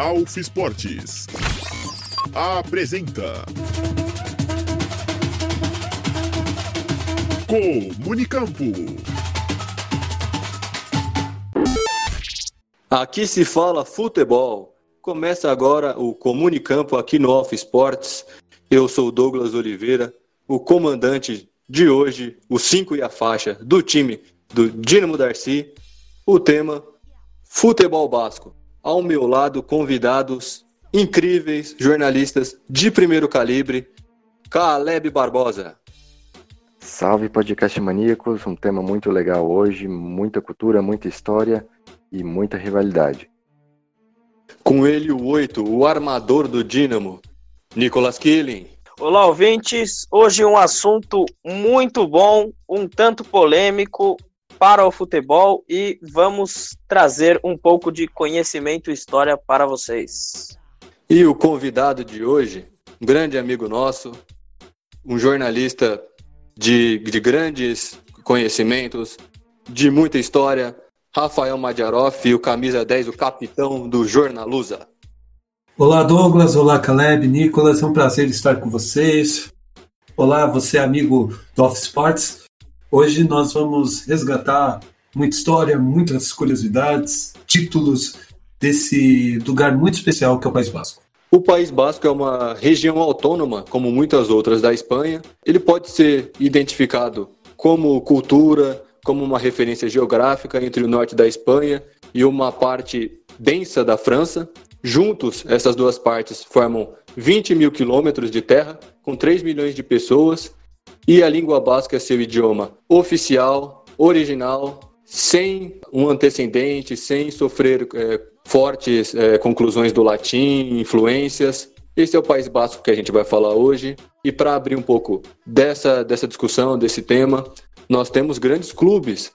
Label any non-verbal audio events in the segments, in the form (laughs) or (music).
Alfa Esportes. Apresenta. Comunicampo. Aqui se fala futebol. Começa agora o Comunicampo aqui no Alfa Esportes. Eu sou Douglas Oliveira, o comandante de hoje, o 5 e a faixa do time do Dinamo Darcy. O tema Futebol Basco. Ao meu lado, convidados incríveis, jornalistas de primeiro calibre, Caleb Barbosa. Salve podcast maníacos, um tema muito legal hoje, muita cultura, muita história e muita rivalidade. Com ele o 8, o armador do Dínamo, Nicolas Killing. Olá, ouvintes. Hoje um assunto muito bom, um tanto polêmico para o futebol e vamos trazer um pouco de conhecimento e história para vocês. E o convidado de hoje, um grande amigo nosso, um jornalista de, de grandes conhecimentos, de muita história, Rafael Madiaroff, o camisa 10, o capitão do Jornalusa. Olá, Douglas. Olá, Caleb, Nicolas. É um prazer estar com vocês. Olá, você, amigo do Off Sports. Hoje nós vamos resgatar muita história, muitas curiosidades, títulos desse lugar muito especial que é o País Basco. O País Basco é uma região autônoma, como muitas outras da Espanha. Ele pode ser identificado como cultura, como uma referência geográfica entre o norte da Espanha e uma parte densa da França. Juntos, essas duas partes formam 20 mil quilômetros de terra, com 3 milhões de pessoas, e a língua basca é seu idioma oficial, original, sem um antecedente, sem sofrer é, fortes é, conclusões do latim, influências. Esse é o País Basco que a gente vai falar hoje. E para abrir um pouco dessa, dessa discussão, desse tema, nós temos grandes clubes,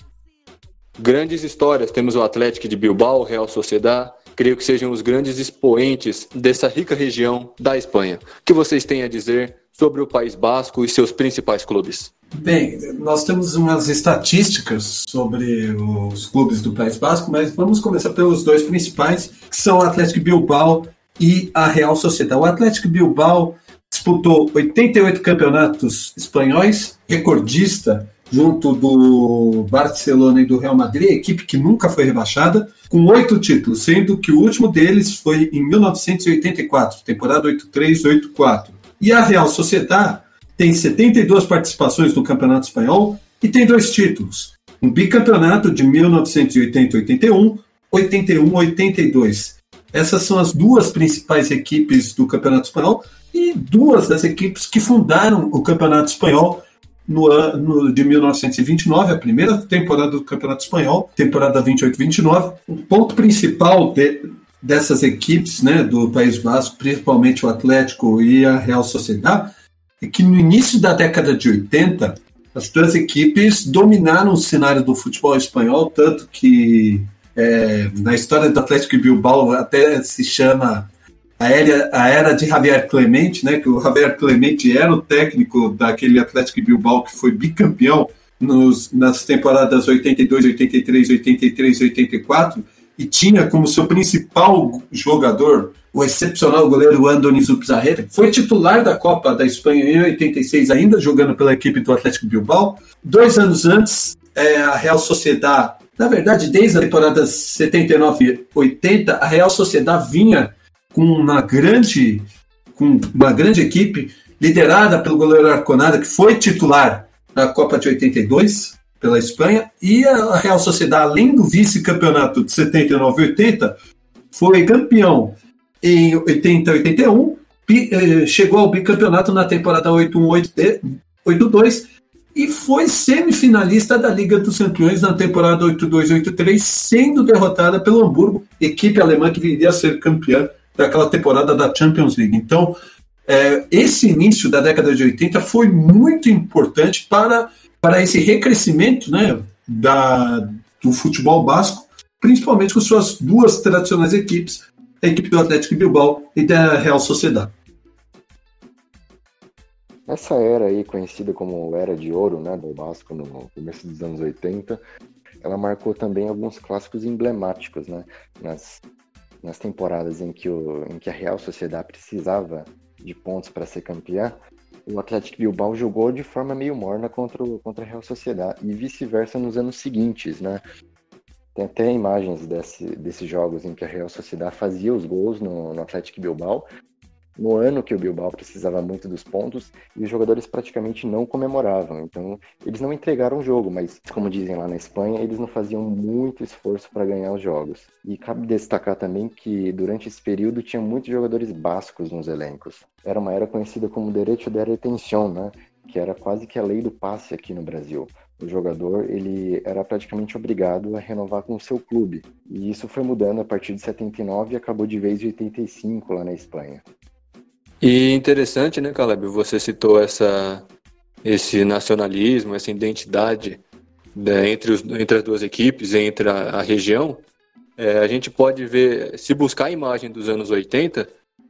grandes histórias. Temos o Atlético de Bilbao, Real Sociedad, creio que sejam os grandes expoentes dessa rica região da Espanha. O que vocês têm a dizer sobre o País Basco e seus principais clubes? Bem, nós temos umas estatísticas sobre os clubes do País Basco, mas vamos começar pelos dois principais, que são o Atlético Bilbao e a Real Sociedade. O Atlético Bilbao disputou 88 campeonatos espanhóis, recordista junto do Barcelona e do Real Madrid, equipe que nunca foi rebaixada, com oito títulos, sendo que o último deles foi em 1984, temporada 83-84. E a Real Sociedad tem 72 participações no Campeonato Espanhol e tem dois títulos, um bicampeonato de 1980-81, 81-82. Essas são as duas principais equipes do Campeonato Espanhol e duas das equipes que fundaram o Campeonato Espanhol no ano de 1929, a primeira temporada do Campeonato Espanhol, temporada 28-29. O ponto principal de, dessas equipes né, do País Basco, principalmente o Atlético e a Real Sociedade, é que no início da década de 80, as duas equipes dominaram o cenário do futebol espanhol, tanto que é, na história do Atlético e Bilbao até se chama a era, a era de Javier Clemente, né, que o Javier Clemente era o técnico daquele Atlético Bilbao que foi bicampeão nos, nas temporadas 82, 83, 83, 84 e tinha como seu principal jogador o excepcional goleiro Andoni Zubizarreta, foi titular da Copa da Espanha em 86, ainda jogando pela equipe do Atlético Bilbao. Dois anos antes, é, a Real Sociedad, na verdade, desde a temporada 79-80, a Real Sociedad vinha com uma grande, com uma grande equipe liderada pelo goleiro Arconada, que foi titular na Copa de 82 pela Espanha, e a Real Sociedade, além do vice-campeonato de 79 e 80, foi campeão em 80 e 81, eh, chegou ao bicampeonato na temporada 81-82 e foi semifinalista da Liga dos Campeões na temporada 82-83, sendo derrotada pelo Hamburgo, equipe alemã que viria a ser campeã daquela temporada da Champions League. Então, é, esse início da década de 80 foi muito importante para, para esse recrescimento né, da, do futebol basco, principalmente com suas duas tradicionais equipes, a equipe do Atlético Bilbao e da Real Sociedade. Essa era aí, conhecida como Era de Ouro, né, do Basco no começo dos anos 80, ela marcou também alguns clássicos emblemáticos, né, nas nas temporadas em que, o, em que a Real Sociedade precisava de pontos para ser campeã, o Atlético Bilbao jogou de forma meio morna contra, o, contra a Real Sociedade e vice-versa nos anos seguintes, né? Tem até imagens desse, desses jogos em que a Real Sociedade fazia os gols no, no Atlético Bilbao no ano que o Bilbao precisava muito dos pontos e os jogadores praticamente não comemoravam. Então, eles não entregaram o jogo, mas, como dizem lá na Espanha, eles não faziam muito esforço para ganhar os jogos. E cabe destacar também que durante esse período tinha muitos jogadores bascos nos elencos. Era uma era conhecida como direito de retenção, né? que era quase que a lei do passe aqui no Brasil. O jogador ele era praticamente obrigado a renovar com o seu clube. E isso foi mudando a partir de 79 e acabou de vez em 85 lá na Espanha. E interessante, né, Caleb? Você citou essa, esse nacionalismo, essa identidade né, entre, os, entre as duas equipes, entre a, a região. É, a gente pode ver, se buscar a imagem dos anos 80,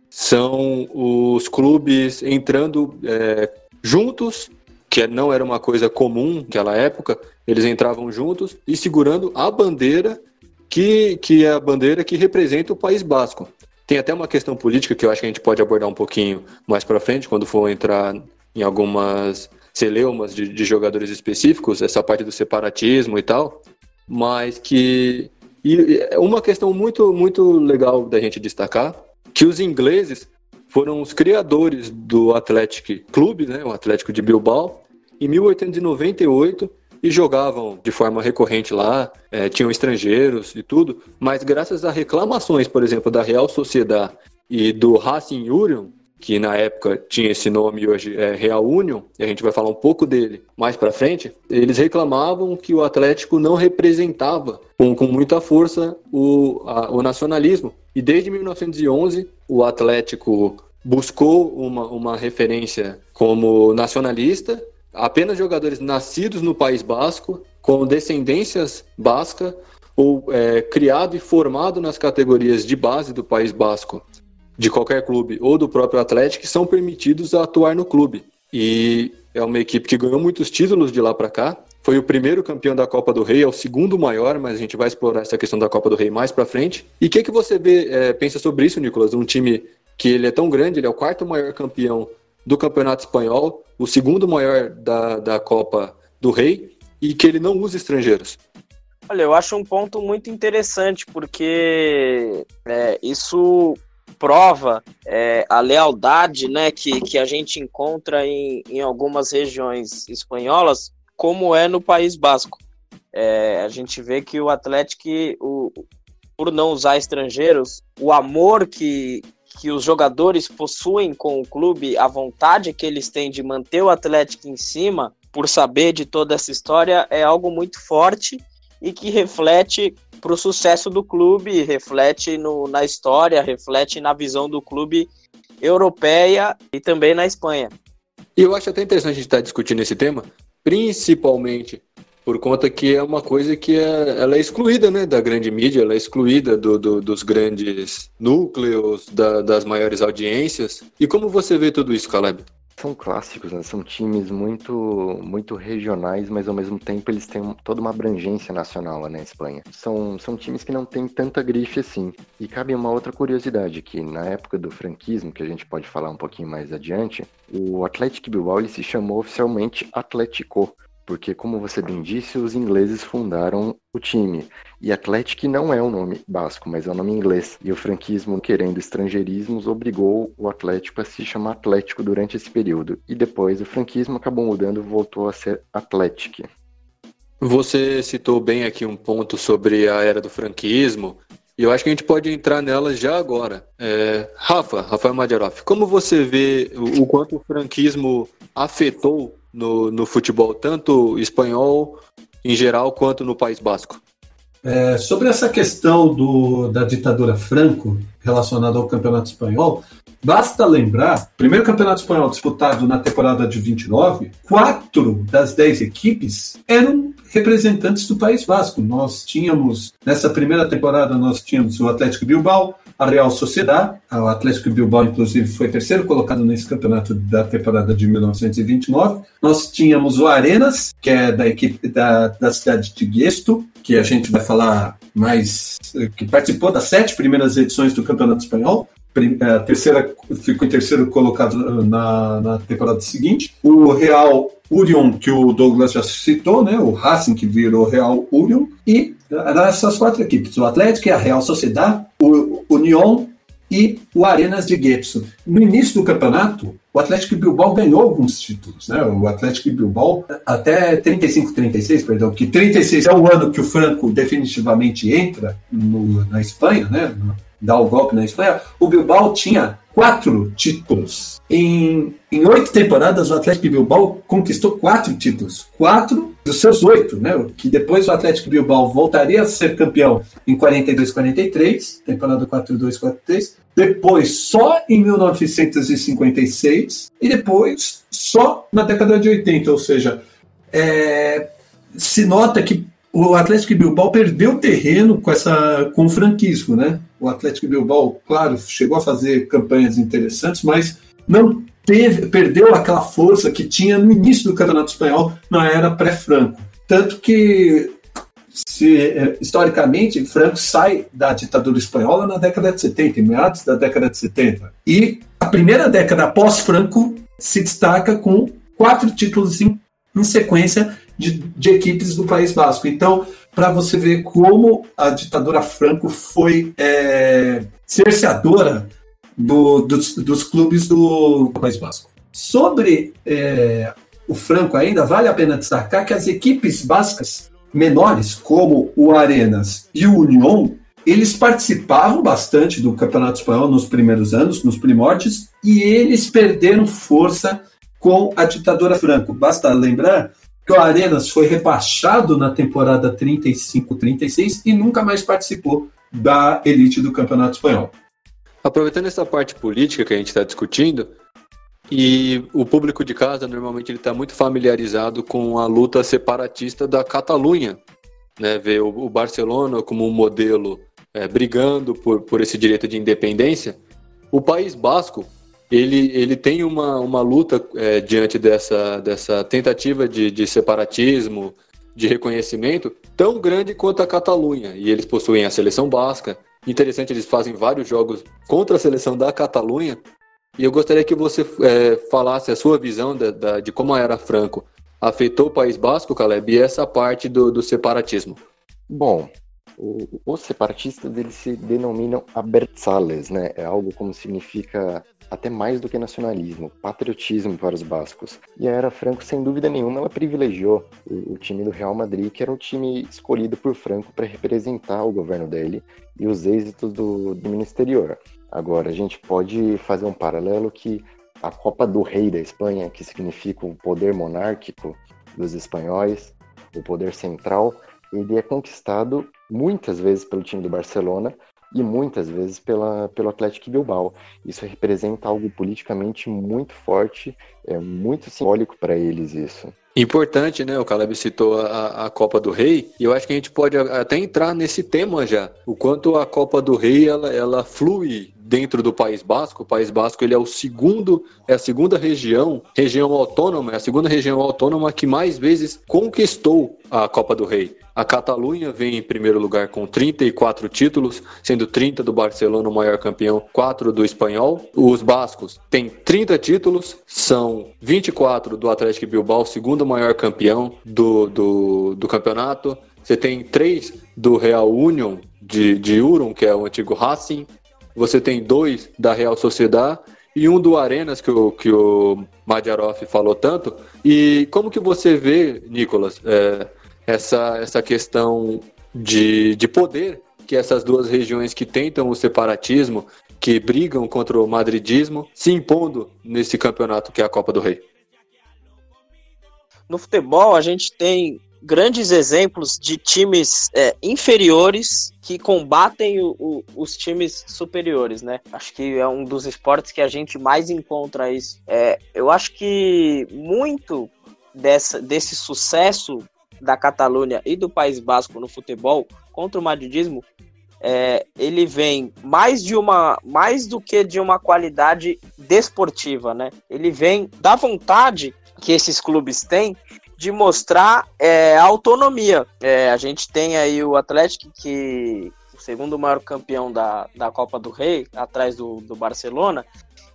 são os clubes entrando é, juntos, que não era uma coisa comum naquela época, eles entravam juntos e segurando a bandeira que, que é a bandeira que representa o País Basco. Tem até uma questão política que eu acho que a gente pode abordar um pouquinho mais para frente, quando for entrar em algumas celeumas de, de, jogadores específicos, essa parte do separatismo e tal, mas que e uma questão muito muito legal da gente destacar que os ingleses foram os criadores do Athletic Clube, né, o Atlético de Bilbao, em 1898 e jogavam de forma recorrente lá, é, tinham estrangeiros e tudo, mas graças a reclamações, por exemplo, da Real Sociedade e do Racing Union, que na época tinha esse nome e hoje é Real Union, e a gente vai falar um pouco dele mais para frente, eles reclamavam que o Atlético não representava com, com muita força o, a, o nacionalismo. E desde 1911, o Atlético buscou uma, uma referência como nacionalista apenas jogadores nascidos no País Basco, com descendências basca, ou é, criado e formado nas categorias de base do País Basco, de qualquer clube, ou do próprio Atlético, são permitidos a atuar no clube. E é uma equipe que ganhou muitos títulos de lá para cá. Foi o primeiro campeão da Copa do Rei, é o segundo maior, mas a gente vai explorar essa questão da Copa do Rei mais para frente. E o que, que você vê, é, pensa sobre isso, Nicolas? Um time que ele é tão grande, ele é o quarto maior campeão do Campeonato Espanhol, o segundo maior da, da Copa do Rei, e que ele não usa estrangeiros. Olha, eu acho um ponto muito interessante, porque é, isso prova é, a lealdade né, que, que a gente encontra em, em algumas regiões espanholas, como é no País Basco. É, a gente vê que o Atlético, o, por não usar estrangeiros, o amor que, que os jogadores possuem com o clube, a vontade que eles têm de manter o Atlético em cima, por saber de toda essa história, é algo muito forte e que reflete para o sucesso do clube, reflete no, na história, reflete na visão do clube europeia e também na Espanha. E eu acho até interessante a gente estar discutindo esse tema, principalmente por conta que é uma coisa que é, ela é excluída né, da grande mídia, ela é excluída do, do, dos grandes núcleos, da, das maiores audiências. E como você vê tudo isso, Caleb? São clássicos, né? são times muito, muito regionais, mas ao mesmo tempo eles têm toda uma abrangência nacional lá na Espanha. São, são times que não têm tanta grife assim. E cabe uma outra curiosidade, que na época do franquismo, que a gente pode falar um pouquinho mais adiante, o Atlético Bilbao ele se chamou oficialmente Atlético, porque, como você bem disse, os ingleses fundaram o time. E Atlético não é o nome basco, mas é o nome inglês. E o franquismo, querendo estrangeirismos, obrigou o Atlético a se chamar Atlético durante esse período. E depois o franquismo acabou mudando e voltou a ser Atlético. Você citou bem aqui um ponto sobre a era do franquismo, e eu acho que a gente pode entrar nela já agora. É, Rafa, Rafael Madjaroff, como você vê o, o quanto o franquismo afetou no, no futebol, tanto espanhol em geral quanto no País Basco? É, sobre essa questão do, da ditadura Franco relacionada ao Campeonato Espanhol, basta lembrar, primeiro Campeonato Espanhol disputado na temporada de 29, quatro das dez equipes eram representantes do País Basco. Nós tínhamos, nessa primeira temporada, nós tínhamos o Atlético Bilbao, a Real Sociedad, o Atlético Bilbao, inclusive, foi terceiro colocado nesse campeonato da temporada de 1929. Nós tínhamos o Arenas, que é da equipe da, da cidade de Guesto, que a gente vai falar mais, que participou das sete primeiras edições do Campeonato Espanhol. É, a terceira ficou em terceiro colocado na, na temporada seguinte. O Real Union, que o Douglas já citou, né? O Racing que virou Real Union. E essas quatro equipes, o Atlético, a Real Sociedade, o Union e o Arenas de Guepso. No início do campeonato, o Atlético Bilbao ganhou alguns títulos, né? O Atlético Bilbao até 35, 36, perdão, que 36 é o ano que o Franco definitivamente entra no, na Espanha, né? Dar o golpe na Espanha, o Bilbao tinha quatro títulos. Em, em oito temporadas, o Atlético Bilbao conquistou quatro títulos. Quatro dos seus oito, né? Que depois o Atlético Bilbao voltaria a ser campeão em 42-43, temporada 4-2-4-3. Depois só em 1956 e depois só na década de 80, ou seja, é, se nota que o Atlético Bilbao perdeu terreno com essa com o franquismo, né? O Atlético Bilbao, claro, chegou a fazer campanhas interessantes, mas não teve, perdeu aquela força que tinha no início do Campeonato Espanhol na era pré-Franco. Tanto que se, é, historicamente, Franco sai da ditadura espanhola na década de 70, em meados da década de 70. E a primeira década após Franco se destaca com quatro títulos em, em sequência de, de equipes do País Basco. Então, para você ver como a ditadura Franco foi é, cerceadora do, dos, dos, clubes do País Basco. Sobre é, o Franco ainda, vale a pena destacar que as equipes bascas menores, como o Arenas e o Union, eles participavam bastante do Campeonato Espanhol nos primeiros anos, nos primórdios, e eles perderam força com a ditadura Franco. Basta lembrar que o Arenas foi rebaixado na temporada 35-36 e nunca mais participou da elite do Campeonato Espanhol. Aproveitando essa parte política que a gente está discutindo, e o público de casa normalmente ele está muito familiarizado com a luta separatista da Catalunha, né? Vê o, Barcelona como um modelo é, brigando por, por esse direito de independência. O País Basco ele, ele tem uma, uma luta é, diante dessa, dessa tentativa de, de separatismo, de reconhecimento, tão grande quanto a Catalunha. E eles possuem a seleção basca. Interessante, eles fazem vários jogos contra a seleção da Catalunha. E eu gostaria que você é, falasse a sua visão de, de, de como a Era Franco afetou o País Basco, Caleb, e essa parte do, do separatismo. Bom, o, os separatistas eles se denominam abertzales, né? É algo como significa até mais do que nacionalismo, patriotismo para os bascos. E a Era Franco, sem dúvida nenhuma, ela privilegiou o, o time do Real Madrid, que era o time escolhido por Franco para representar o governo dele e os êxitos do, do ministerior. Agora, a gente pode fazer um paralelo que a Copa do Rei da Espanha, que significa o poder monárquico dos espanhóis, o poder central, ele é conquistado muitas vezes pelo time do Barcelona, e muitas vezes pela, pelo Atlético Bilbao. Isso representa algo politicamente muito forte, é muito simbólico para eles isso. Importante, né? O Caleb citou a, a Copa do Rei, e eu acho que a gente pode até entrar nesse tema já. O quanto a Copa do Rei ela, ela flui dentro do País Basco. O País Basco ele é o segundo, é a segunda região, região autônoma, é a segunda região autônoma que mais vezes conquistou a Copa do Rei. A Catalunha vem em primeiro lugar com 34 títulos, sendo 30 do Barcelona o maior campeão, 4 do Espanhol. Os bascos têm 30 títulos, são 24 do Atlético Bilbao, segundo maior campeão do, do, do campeonato. Você tem 3 do Real Union de, de Urum, que é o antigo Racing, você tem dois da Real Sociedade e um do Arenas, que o, que o Madjarov falou tanto. E como que você vê, Nicolas, é, essa, essa questão de, de poder que essas duas regiões que tentam o separatismo, que brigam contra o madridismo, se impondo nesse campeonato que é a Copa do Rei? No futebol, a gente tem grandes exemplos de times é, inferiores que combatem o, o, os times superiores, né? Acho que é um dos esportes que a gente mais encontra isso. É, eu acho que muito dessa, desse sucesso da Catalunha e do País Basco no futebol contra o madridismo é, ele vem mais de uma, mais do que de uma qualidade desportiva, né? Ele vem da vontade que esses clubes têm de mostrar é, autonomia. É, a gente tem aí o Atlético que o segundo maior campeão da, da Copa do Rei, atrás do, do Barcelona,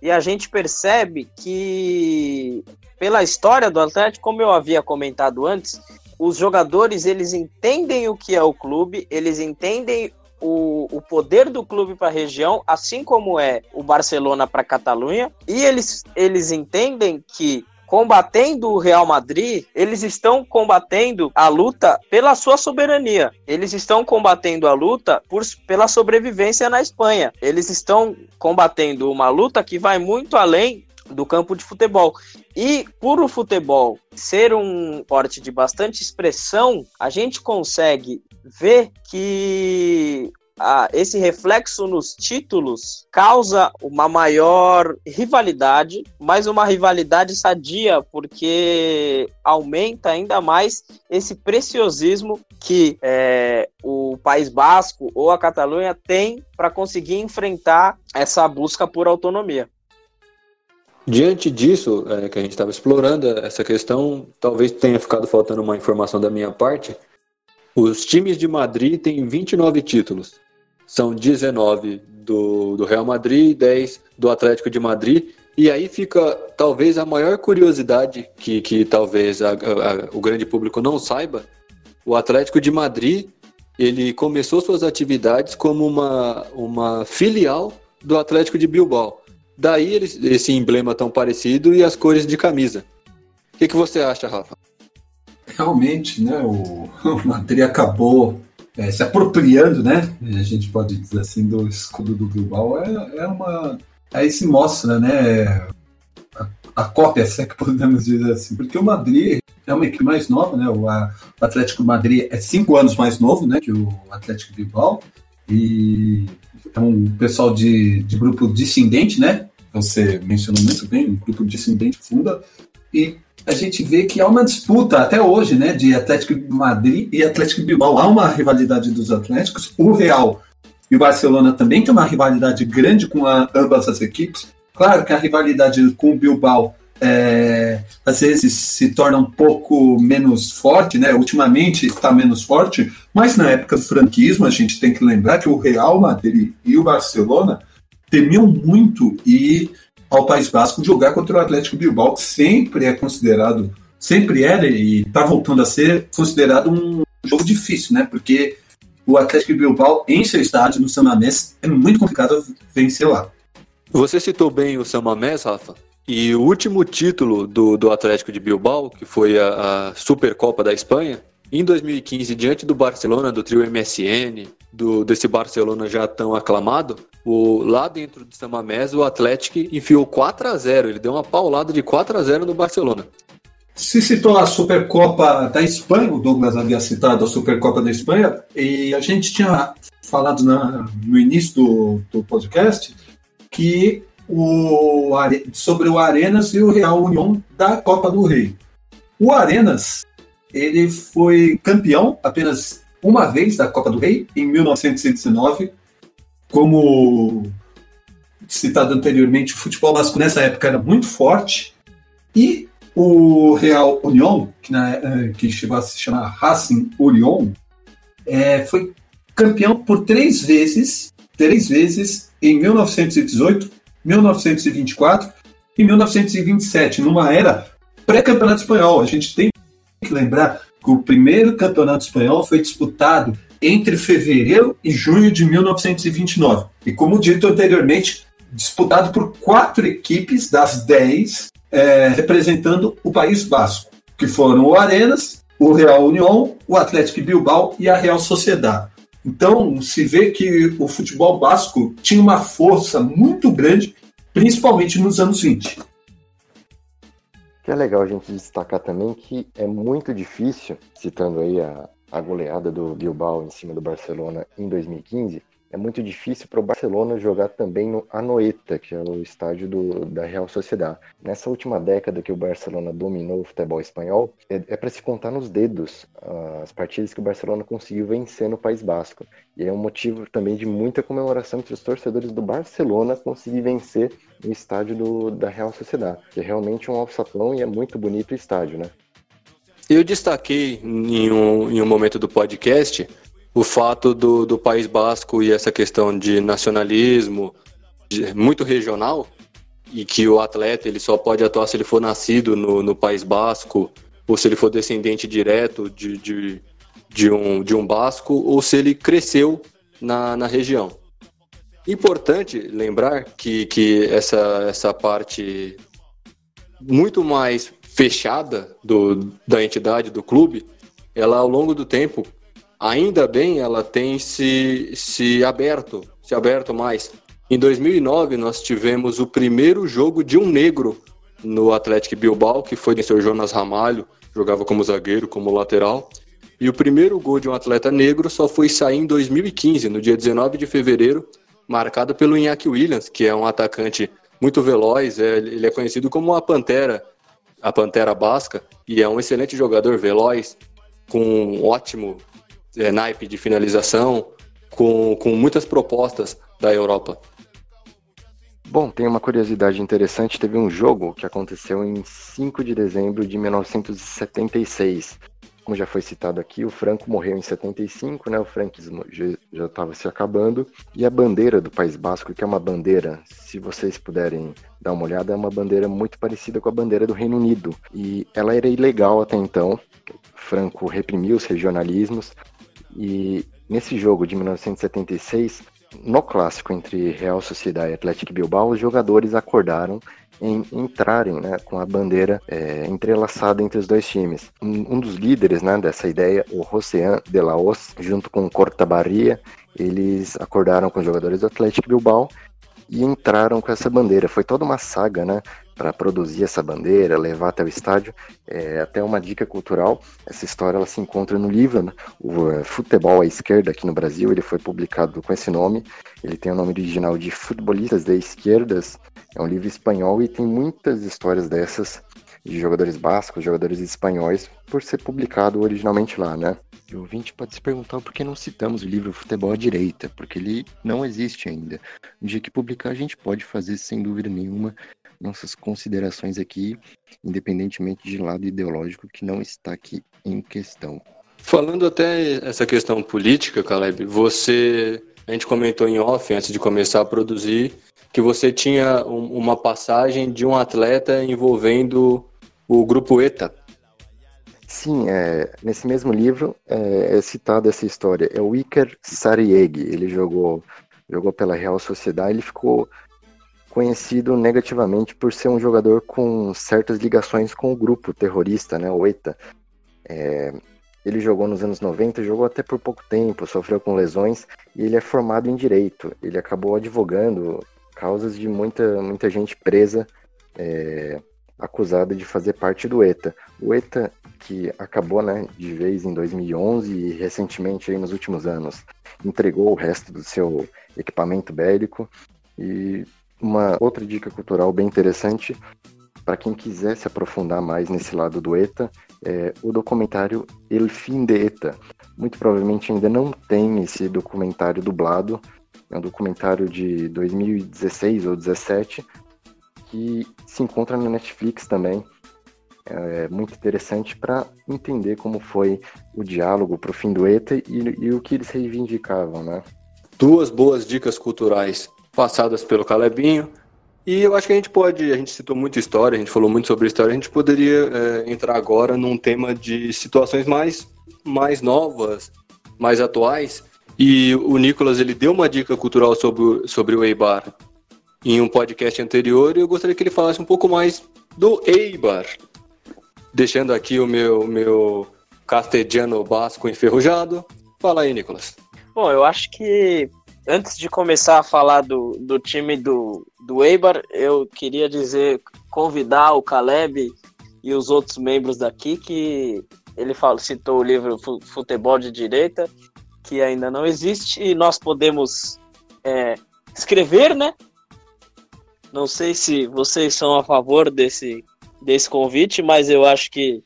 e a gente percebe que pela história do Atlético, como eu havia comentado antes, os jogadores eles entendem o que é o clube, eles entendem o, o poder do clube para a região, assim como é o Barcelona para a Catalunha, e eles, eles entendem que combatendo o Real Madrid, eles estão combatendo a luta pela sua soberania. Eles estão combatendo a luta por, pela sobrevivência na Espanha. Eles estão combatendo uma luta que vai muito além do campo de futebol. E por o futebol ser um esporte de bastante expressão, a gente consegue ver que ah, esse reflexo nos títulos causa uma maior rivalidade, mas uma rivalidade sadia, porque aumenta ainda mais esse preciosismo que é, o País Basco ou a Catalunha tem para conseguir enfrentar essa busca por autonomia. Diante disso, é, que a gente estava explorando essa questão, talvez tenha ficado faltando uma informação da minha parte. Os times de Madrid têm 29 títulos são 19 do, do Real Madrid e 10 do Atlético de Madrid. E aí fica talvez a maior curiosidade que, que talvez a, a, o grande público não saiba. O Atlético de Madrid ele começou suas atividades como uma, uma filial do Atlético de Bilbao. Daí ele, esse emblema tão parecido e as cores de camisa. O que, que você acha, Rafa? Realmente, né, o, (laughs) o Madrid acabou é, se apropriando, né? A gente pode dizer assim, do escudo do Bilbao, é, é uma. Aí se mostra, né? A, a cópia, se é que podemos dizer assim, porque o Madrid é uma equipe mais nova, né? O, a, o Atlético Madrid é cinco anos mais novo, né? Que o Atlético Bilbao. E é um pessoal de, de grupo descendente, né? Você mencionou muito bem, um grupo descendente funda. E a gente vê que há uma disputa até hoje, né, de Atlético de Madrid e Atlético Bilbao. Há uma rivalidade dos Atléticos. O Real e o Barcelona também tem uma rivalidade grande com a, ambas as equipes. Claro que a rivalidade com o Bilbao é, às vezes se torna um pouco menos forte, né? Ultimamente está menos forte, mas na época do franquismo a gente tem que lembrar que o Real Madrid e o Barcelona temiam muito e ao País Basco jogar contra o Atlético Bilbao, que sempre é considerado, sempre era e está voltando a ser considerado um jogo difícil, né? Porque o Atlético Bilbao, em seu estádio, no San Mamés, é muito complicado vencer lá. Você citou bem o San Mamés, Rafa? E o último título do, do Atlético de Bilbao, que foi a, a Supercopa da Espanha, em 2015, diante do Barcelona, do trio MSN, do, desse Barcelona já tão aclamado, o, lá dentro de Samamés, o Atlético enfiou 4 a 0 Ele deu uma paulada de 4 a 0 no Barcelona. Se citou a Supercopa da Espanha, o Douglas havia citado a Supercopa da Espanha, e a gente tinha falado na, no início do, do podcast que o, sobre o Arenas e o Real União da Copa do Rei. O Arenas ele foi campeão apenas uma vez da Copa do Rei, em 1919, como citado anteriormente, o futebol basco nessa época era muito forte e o Real União, que, na, eh, que chegou a se chamar Racing Union, é, foi campeão por três vezes, três vezes em 1918, 1924 e 1927, numa era pré-campeonato espanhol. A gente tem que lembrar que o primeiro campeonato espanhol foi disputado entre fevereiro e junho de 1929. E como dito anteriormente, disputado por quatro equipes das dez é, representando o País Basco, que foram o Arenas, o Real União, o Atlético Bilbao e a Real Sociedade. Então, se vê que o futebol basco tinha uma força muito grande, principalmente nos anos 20. Que é legal a gente destacar também que é muito difícil, citando aí a, a goleada do Bilbao em cima do Barcelona em 2015, é muito difícil para o Barcelona jogar também no Anoeta, que é o estádio do, da Real Sociedade. Nessa última década que o Barcelona dominou o futebol espanhol, é, é para se contar nos dedos uh, as partidas que o Barcelona conseguiu vencer no País Basco. E é um motivo também de muita comemoração entre os torcedores do Barcelona conseguir vencer no estádio do, da Real Sociedade, que é realmente um alçapão e é muito bonito o estádio, né? Eu destaquei em um, em um momento do podcast o fato do, do País Basco e essa questão de nacionalismo de, muito regional e que o atleta ele só pode atuar se ele for nascido no, no País Basco ou se ele for descendente direto de, de, de, um, de um basco ou se ele cresceu na, na região. Importante lembrar que, que essa, essa parte muito mais fechada do, da entidade, do clube, ela ao longo do tempo ainda bem ela tem se, se aberto, se aberto mais. Em 2009 nós tivemos o primeiro jogo de um negro no Atlético Bilbao, que foi o Sr. Jonas Ramalho, jogava como zagueiro, como lateral. E o primeiro gol de um atleta negro só foi sair em 2015, no dia 19 de fevereiro, marcado pelo Iñaki Williams, que é um atacante muito veloz, é, ele é conhecido como a Pantera, a Pantera Basca, e é um excelente jogador veloz, com um ótimo é, naipe de finalização, com, com muitas propostas da Europa. Bom, tem uma curiosidade interessante. Teve um jogo que aconteceu em 5 de dezembro de 1976. Como já foi citado aqui, o Franco morreu em 75, né? O franquismo já estava se acabando. E a bandeira do País Basco, que é uma bandeira, se vocês puderem dar uma olhada, é uma bandeira muito parecida com a bandeira do Reino Unido. E ela era ilegal até então. Franco reprimiu os regionalismos, e nesse jogo de 1976, no clássico entre Real Sociedade e Atlético Bilbao, os jogadores acordaram em entrarem né, com a bandeira é, entrelaçada entre os dois times. Um, um, dos líderes né, dessa ideia, o Rosean de Laos, junto com Cortabarria, eles acordaram com os jogadores do Atlético Bilbao e entraram com essa bandeira. Foi toda uma saga, né? Para produzir essa bandeira, levar até o estádio. É, até uma dica cultural: essa história ela se encontra no livro, né? O é, Futebol à Esquerda, aqui no Brasil. Ele foi publicado com esse nome. Ele tem o nome original de Futebolistas de Esquerdas. É um livro espanhol e tem muitas histórias dessas de jogadores bascos, jogadores espanhóis, por ser publicado originalmente lá, né? E o ouvinte pode se perguntar por que não citamos o livro Futebol à Direita, porque ele não existe ainda. No dia que publicar, a gente pode fazer, sem dúvida nenhuma, nossas considerações aqui, independentemente de lado ideológico que não está aqui em questão. Falando até essa questão política, Caleb, você. A gente comentou em off, antes de começar a produzir, que você tinha um, uma passagem de um atleta envolvendo o grupo ETA. Sim, é, nesse mesmo livro é, é citada essa história. É o Iker Sarieg. Ele jogou, jogou pela Real Sociedade. Ele ficou conhecido negativamente por ser um jogador com certas ligações com o grupo terrorista, né, o ETA. É, ele jogou nos anos 90, jogou até por pouco tempo, sofreu com lesões e ele é formado em direito. Ele acabou advogando causas de muita, muita gente presa, é, acusada de fazer parte do ETA. O ETA que acabou né, de vez em 2011 e recentemente aí nos últimos anos entregou o resto do seu equipamento bélico. E uma outra dica cultural bem interessante para quem quiser se aprofundar mais nesse lado do ETA é o documentário El Fim de ETA. Muito provavelmente ainda não tem esse documentário dublado, é um documentário de 2016 ou 2017 que se encontra na Netflix também é muito interessante para entender como foi o diálogo para o fim do ETA e, e, o que eles reivindicavam, né? Duas boas dicas culturais passadas pelo Calebinho. E eu acho que a gente pode, a gente citou muito história, a gente falou muito sobre história, a gente poderia é, entrar agora num tema de situações mais, mais novas, mais atuais. E o Nicolas, ele deu uma dica cultural sobre, sobre o Eibar em um podcast anterior e eu gostaria que ele falasse um pouco mais do Eibar deixando aqui o meu, meu castelhano basco enferrujado. Fala aí, Nicolas. Bom, eu acho que antes de começar a falar do, do time do, do Eibar, eu queria dizer, convidar o Caleb e os outros membros daqui que ele falou, citou o livro Futebol de Direita, que ainda não existe, e nós podemos é, escrever, né? Não sei se vocês são a favor desse, desse convite, mas eu acho que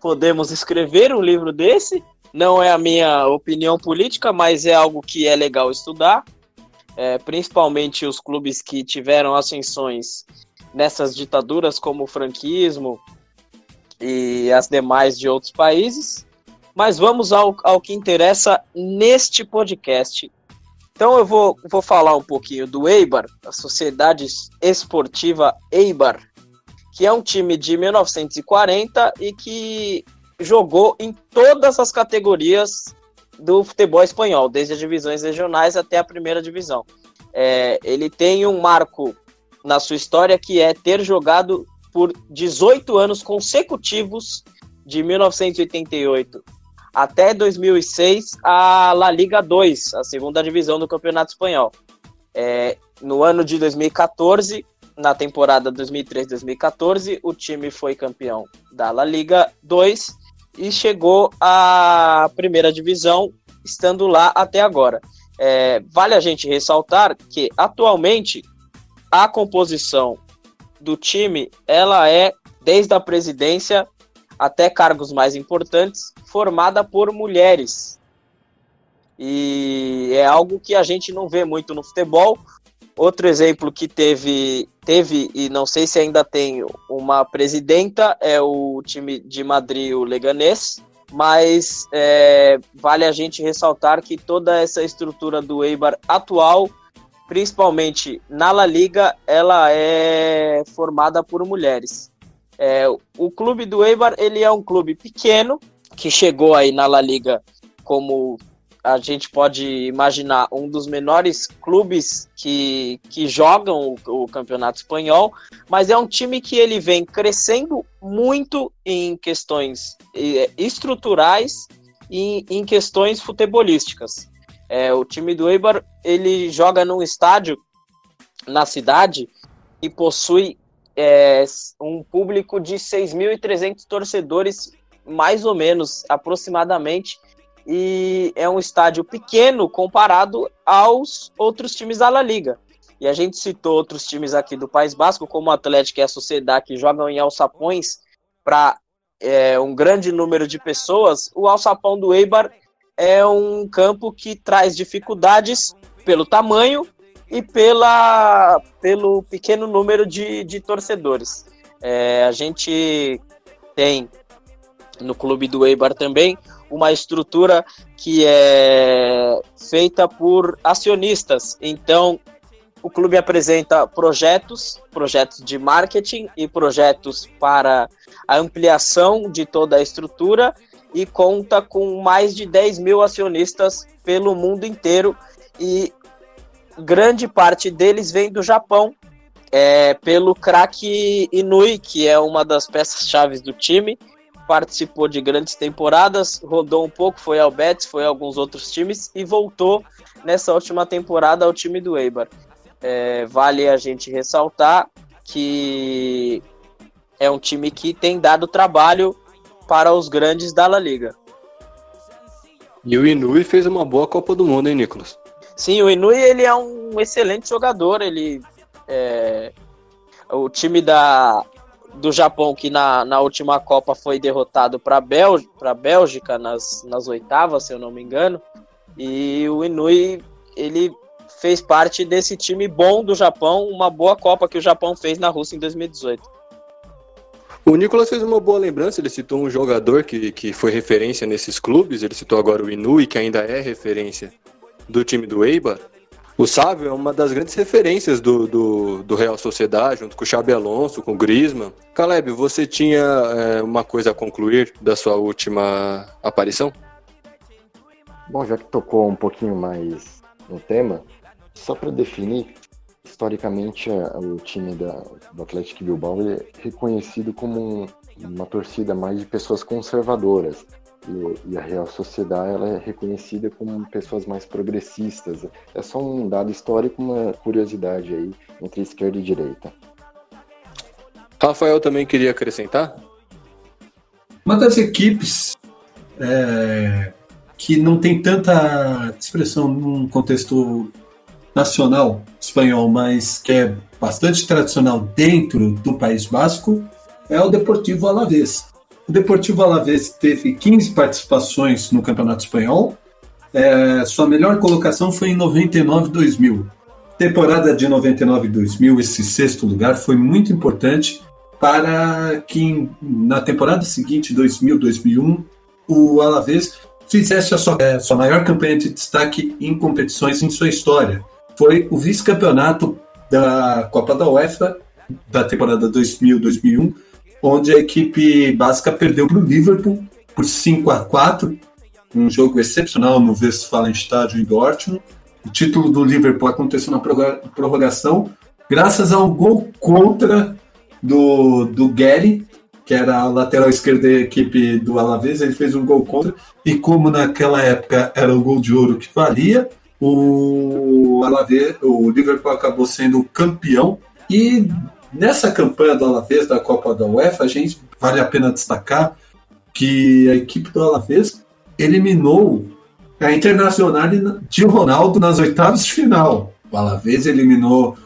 podemos escrever um livro desse. Não é a minha opinião política, mas é algo que é legal estudar. É, principalmente os clubes que tiveram ascensões nessas ditaduras, como o franquismo e as demais de outros países. Mas vamos ao, ao que interessa neste podcast. Então eu vou, vou falar um pouquinho do Eibar, a Sociedade Esportiva Eibar, que é um time de 1940 e que jogou em todas as categorias do futebol espanhol, desde as divisões regionais até a primeira divisão. É, ele tem um marco na sua história que é ter jogado por 18 anos consecutivos, de 1988 até 2006, a La Liga 2, a segunda divisão do Campeonato Espanhol. É, no ano de 2014, na temporada 2013-2014, o time foi campeão da La Liga 2 e chegou à primeira divisão, estando lá até agora. É, vale a gente ressaltar que atualmente a composição do time ela é desde a presidência até cargos mais importantes formada por mulheres e é algo que a gente não vê muito no futebol. Outro exemplo que teve, teve e não sei se ainda tem uma presidenta é o time de Madrid, o Leganés, mas é, vale a gente ressaltar que toda essa estrutura do Eibar atual principalmente na La Liga, ela é formada por mulheres. É, o clube do Eibar, ele é um clube pequeno, que chegou aí na La Liga como a gente pode imaginar um dos menores clubes que, que jogam o, o, campeonato espanhol, mas é um time que ele vem crescendo muito em questões é, estruturais e em questões futebolísticas. É, o time do Eibar ele joga num estádio na cidade e possui é, um público de 6.300 torcedores, mais ou menos, aproximadamente, e é um estádio pequeno comparado aos outros times da La Liga. E a gente citou outros times aqui do País Basco, como o Atlético e a Sociedade, que jogam em alçapões para é, um grande número de pessoas. O alçapão do Eibar é um campo que traz dificuldades pelo tamanho e pela, pelo pequeno número de, de torcedores. É, a gente tem no clube do Eibar também uma estrutura que é feita por acionistas. Então, o clube apresenta projetos, projetos de marketing e projetos para a ampliação de toda a estrutura e conta com mais de 10 mil acionistas pelo mundo inteiro e grande parte deles vem do Japão, é, pelo craque Inui, que é uma das peças-chave do time, participou de grandes temporadas, rodou um pouco, foi ao Betis, foi a alguns outros times e voltou nessa última temporada ao time do Eibar. É, vale a gente ressaltar que é um time que tem dado trabalho para os grandes da La Liga. E o Inui fez uma boa Copa do Mundo, hein, Nicolas? Sim, o Inui ele é um excelente jogador. Ele é, o time da, do Japão que na, na última Copa foi derrotado para a Bélgica nas, nas oitavas, se eu não me engano. E o Inui ele fez parte desse time bom do Japão, uma boa Copa que o Japão fez na Rússia em 2018. O Nicolas fez uma boa lembrança, ele citou um jogador que, que foi referência nesses clubes, ele citou agora o Inui, que ainda é referência do time do Eibar. O Sávio é uma das grandes referências do, do, do, Real Sociedade, junto com o Xabi Alonso, com o Griezmann. Caleb, você tinha é, uma coisa a concluir da sua última aparição? Bom, já que tocou um pouquinho mais no tema, só para definir, historicamente o time da, do Atlético Bilbao é reconhecido como um, uma torcida mais de pessoas conservadoras e, e, a Real Sociedade ela é reconhecida como pessoas mais progressistas. É só um dado histórico, uma curiosidade aí entre esquerda e direita. Rafael também queria acrescentar? Uma das equipes é, que não tem tanta expressão num contexto nacional espanhol, mas que é bastante tradicional dentro do País Basco, é o Deportivo Alavés. O Deportivo Alavés teve 15 participações no Campeonato Espanhol. É, sua melhor colocação foi em 99-2000. Temporada de 99-2000, esse sexto lugar foi muito importante para que na temporada seguinte, 2000-2001, o Alavés fizesse a sua, é, sua maior campanha de destaque em competições em sua história. Foi o vice-campeonato da Copa da UEFA da temporada 2000-2001, onde a equipe básica perdeu para o Liverpool por 5 a 4 um jogo excepcional no Westfalenstadion em Dortmund. O título do Liverpool aconteceu na prorrogação, graças a um gol contra do, do Gary, que era a lateral esquerda da equipe do Alavés, ele fez um gol contra, e como naquela época era o gol de ouro que valia, o Alavés, o Liverpool acabou sendo campeão, e nessa campanha do Alavés da Copa da UEFA, a gente vale a pena destacar que a equipe do Alavés eliminou a Internacional de Ronaldo nas oitavas de final. O Alavés eliminou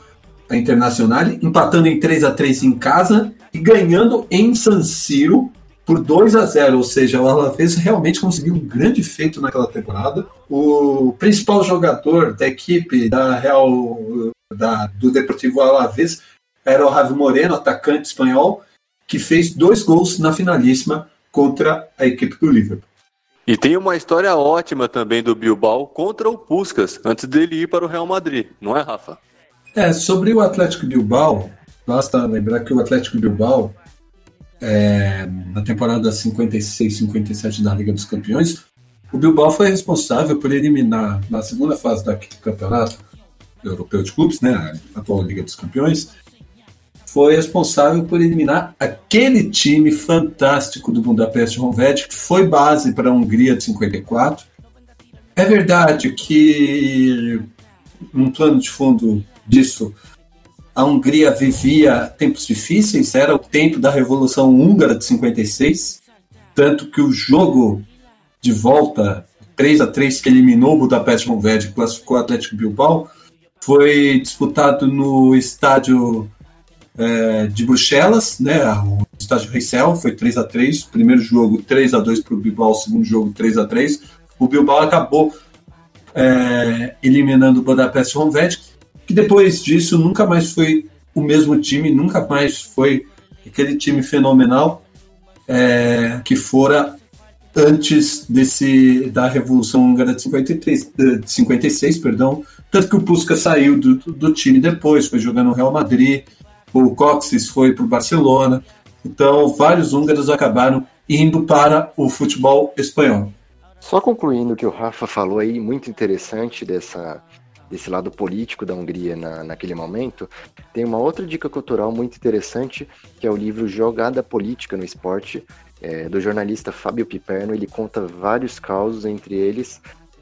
a Internacional empatando em 3 a 3 em casa e ganhando em San Siro por 2 a 0, ou seja, o Alavés realmente conseguiu um grande feito naquela temporada. O principal jogador da equipe da Real da, do Deportivo Alavés era o Javi Moreno, atacante espanhol, que fez dois gols na finalíssima contra a equipe do Liverpool. E tem uma história ótima também do Bilbao contra o Puskas, antes dele ir para o Real Madrid, não é, Rafa? É, sobre o Atlético Bilbao, basta lembrar que o Atlético Bilbao, é, na temporada 56-57 da Liga dos Campeões, o Bilbao foi responsável por eliminar, na segunda fase do campeonato europeu de clubes, né, a atual Liga dos Campeões, foi responsável por eliminar aquele time fantástico do Budapeste Honvéd, que foi base para a Hungria de 54. É verdade que, um plano de fundo disso, a Hungria vivia tempos difíceis, era o tempo da Revolução Húngara de 56, tanto que o jogo de volta 3 a 3 que eliminou o Budapeste Honvéd e classificou o Atlético Bilbao foi disputado no estádio é, de Bruxelas, né? O estádio Reisel foi 3 a 3 Primeiro jogo 3 a 2 para o Bilbao, segundo jogo 3 a 3 O Bilbao acabou é, eliminando o Budapest Honvéd, que depois disso nunca mais foi o mesmo time, nunca mais foi aquele time fenomenal é, que fora antes desse da Revolução Húngara de, 53, de 56, perdão, tanto que o Puskas saiu do, do time depois, foi jogar no Real Madrid, o Coxes foi para o Barcelona. Então, vários húngaros acabaram indo para o futebol espanhol. Só concluindo o que o Rafa falou aí, muito interessante dessa, desse lado político da Hungria na, naquele momento, tem uma outra dica cultural muito interessante, que é o livro Jogada Política no Esporte, é, do jornalista Fábio Piperno. Ele conta vários causos, entre eles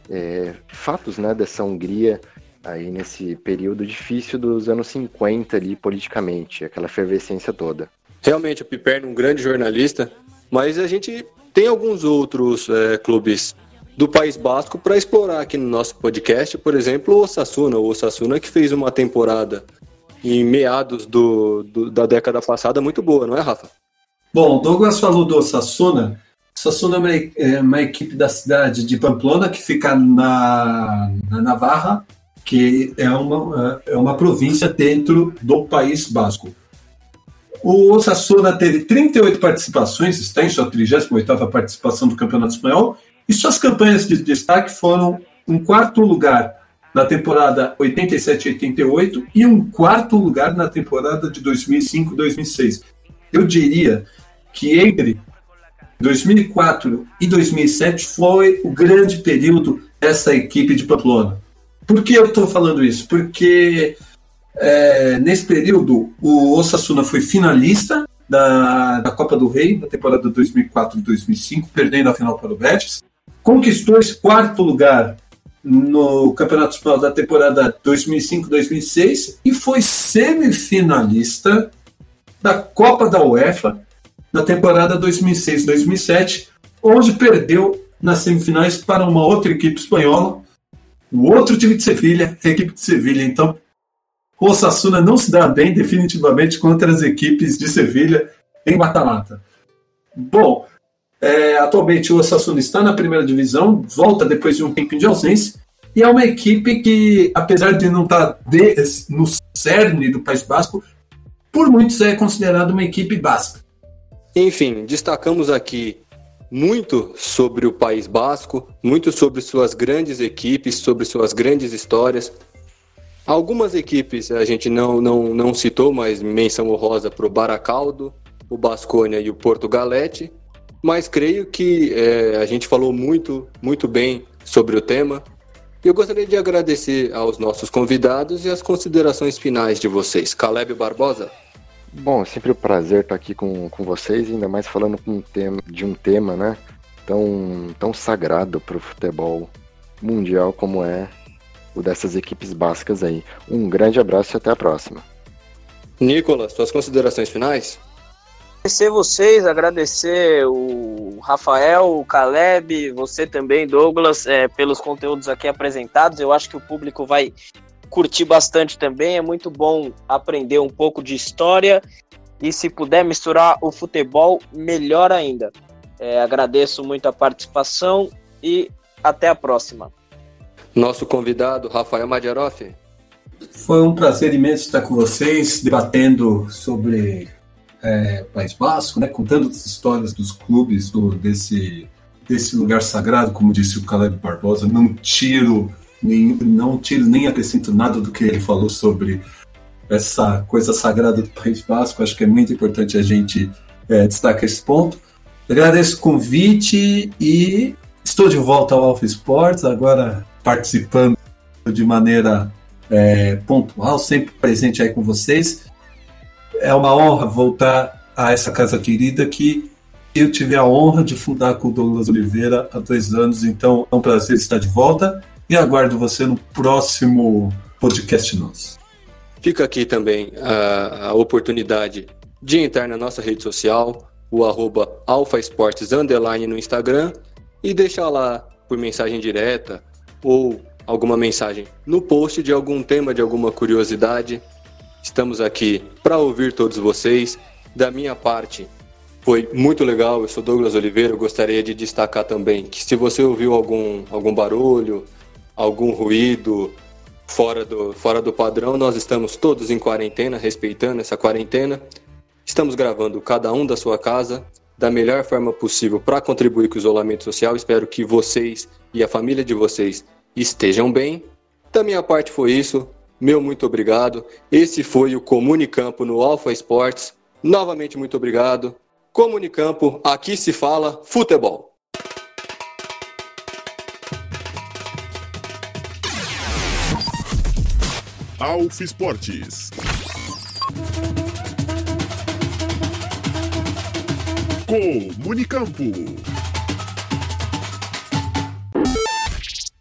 é, fatos né, dessa Hungria aí nesse período difícil dos anos 50 ali politicamente, aquela efervescência toda. Realmente, o Piperno é um grande jornalista, mas a gente tem alguns outros é, clubes do País Basco para explorar aqui no nosso podcast, por exemplo, o Osasuna, o Osasuna que fez uma temporada em meados do, do, da década passada muito boa, não é, Rafa? Bom, Douglas falou do Osasuna. Osasuna é uma, é uma equipe da cidade de Pamplona que fica na, na Navarra, que é uma, é uma província dentro do País Basco. O Osasuna teve 38 participações, está em sua 38ª participação do Campeonato Espanhol, e suas campanhas de destaque foram um quarto lugar na temporada 87-88 e um quarto lugar na temporada de 2005-2006. Eu diria que entre 2004 e 2007 foi o grande período dessa equipe de Pamplona. Por que eu estou falando isso? Porque é, nesse período o Osasuna foi finalista da, da Copa do Rei na temporada 2004-2005, perdendo a final para o Betis. Conquistou esse quarto lugar no Campeonato Espanhol da temporada 2005-2006 e foi semifinalista da Copa da UEFA na temporada 2006-2007, onde perdeu nas semifinais para uma outra equipe espanhola, o outro time de Sevilha, a equipe de Sevilha. Então, o Osasuna não se dá bem definitivamente contra as equipes de Sevilha em mata-mata. Bom, é, atualmente o Osasuna está na primeira divisão, volta depois de um tempinho de ausência, e é uma equipe que, apesar de não estar de, no cerne do País Basco, por muitos é considerada uma equipe basca. Enfim, destacamos aqui muito sobre o País Basco, muito sobre suas grandes equipes, sobre suas grandes histórias. Algumas equipes a gente não, não, não citou, mas menção honrosa para o Baracaldo, o Basconia e o Porto Galete. Mas creio que é, a gente falou muito, muito bem sobre o tema. Eu gostaria de agradecer aos nossos convidados e as considerações finais de vocês. Caleb Barbosa. Bom, é sempre um prazer estar aqui com, com vocês, ainda mais falando um tema, de um tema né, tão, tão sagrado para o futebol mundial como é o dessas equipes básicas aí. Um grande abraço e até a próxima. Nicolas, suas considerações finais? Agradecer vocês, agradecer o Rafael, o Caleb, você também, Douglas, é, pelos conteúdos aqui apresentados. Eu acho que o público vai curti bastante também. É muito bom aprender um pouco de história e se puder misturar o futebol, melhor ainda. É, agradeço muito a participação e até a próxima. Nosso convidado, Rafael Madjaroff. Foi um prazer imenso estar com vocês, debatendo sobre é, País Basco, né, contando as histórias dos clubes do, desse, desse lugar sagrado, como disse o Caleb Barbosa. Não tiro nem, não tiro nem acrescento nada do que ele falou sobre essa coisa sagrada do País Basco. Acho que é muito importante a gente é, destacar esse ponto. Agradeço o convite e estou de volta ao Alpha Sports, agora participando de maneira é, pontual, sempre presente aí com vocês. É uma honra voltar a essa casa querida que eu tive a honra de fundar com o Douglas Oliveira há dois anos, então é um prazer estar de volta e aguardo você no próximo podcast nosso. Fica aqui também a, a oportunidade de entrar na nossa rede social, o arroba alfaesportes underline no Instagram e deixar lá por mensagem direta ou alguma mensagem no post de algum tema, de alguma curiosidade. Estamos aqui para ouvir todos vocês. Da minha parte, foi muito legal. Eu sou Douglas Oliveira. Eu gostaria de destacar também que se você ouviu algum, algum barulho, algum ruído fora do, fora do padrão, nós estamos todos em quarentena, respeitando essa quarentena. Estamos gravando cada um da sua casa da melhor forma possível para contribuir com o isolamento social. Espero que vocês e a família de vocês estejam bem. Da minha parte foi isso. Meu muito obrigado. Esse foi o Comunicampo no Alpha Sports. Novamente muito obrigado. Comunicampo, aqui se fala futebol. Alfa Esportes. Comunicampo.